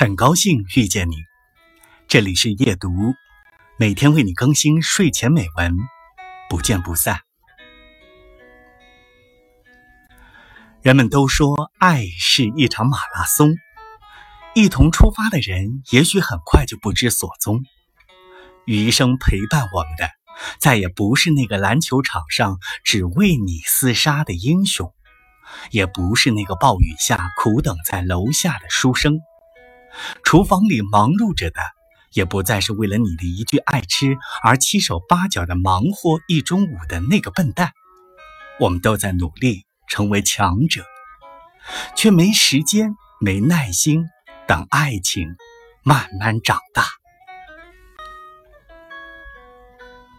很高兴遇见你，这里是夜读，每天为你更新睡前美文，不见不散。人们都说爱是一场马拉松，一同出发的人也许很快就不知所踪，余生陪伴我们的再也不是那个篮球场上只为你厮杀的英雄，也不是那个暴雨下苦等在楼下的书生。厨房里忙碌着的，也不再是为了你的一句爱吃而七手八脚的忙活一中午的那个笨蛋。我们都在努力成为强者，却没时间、没耐心等爱情慢慢长大。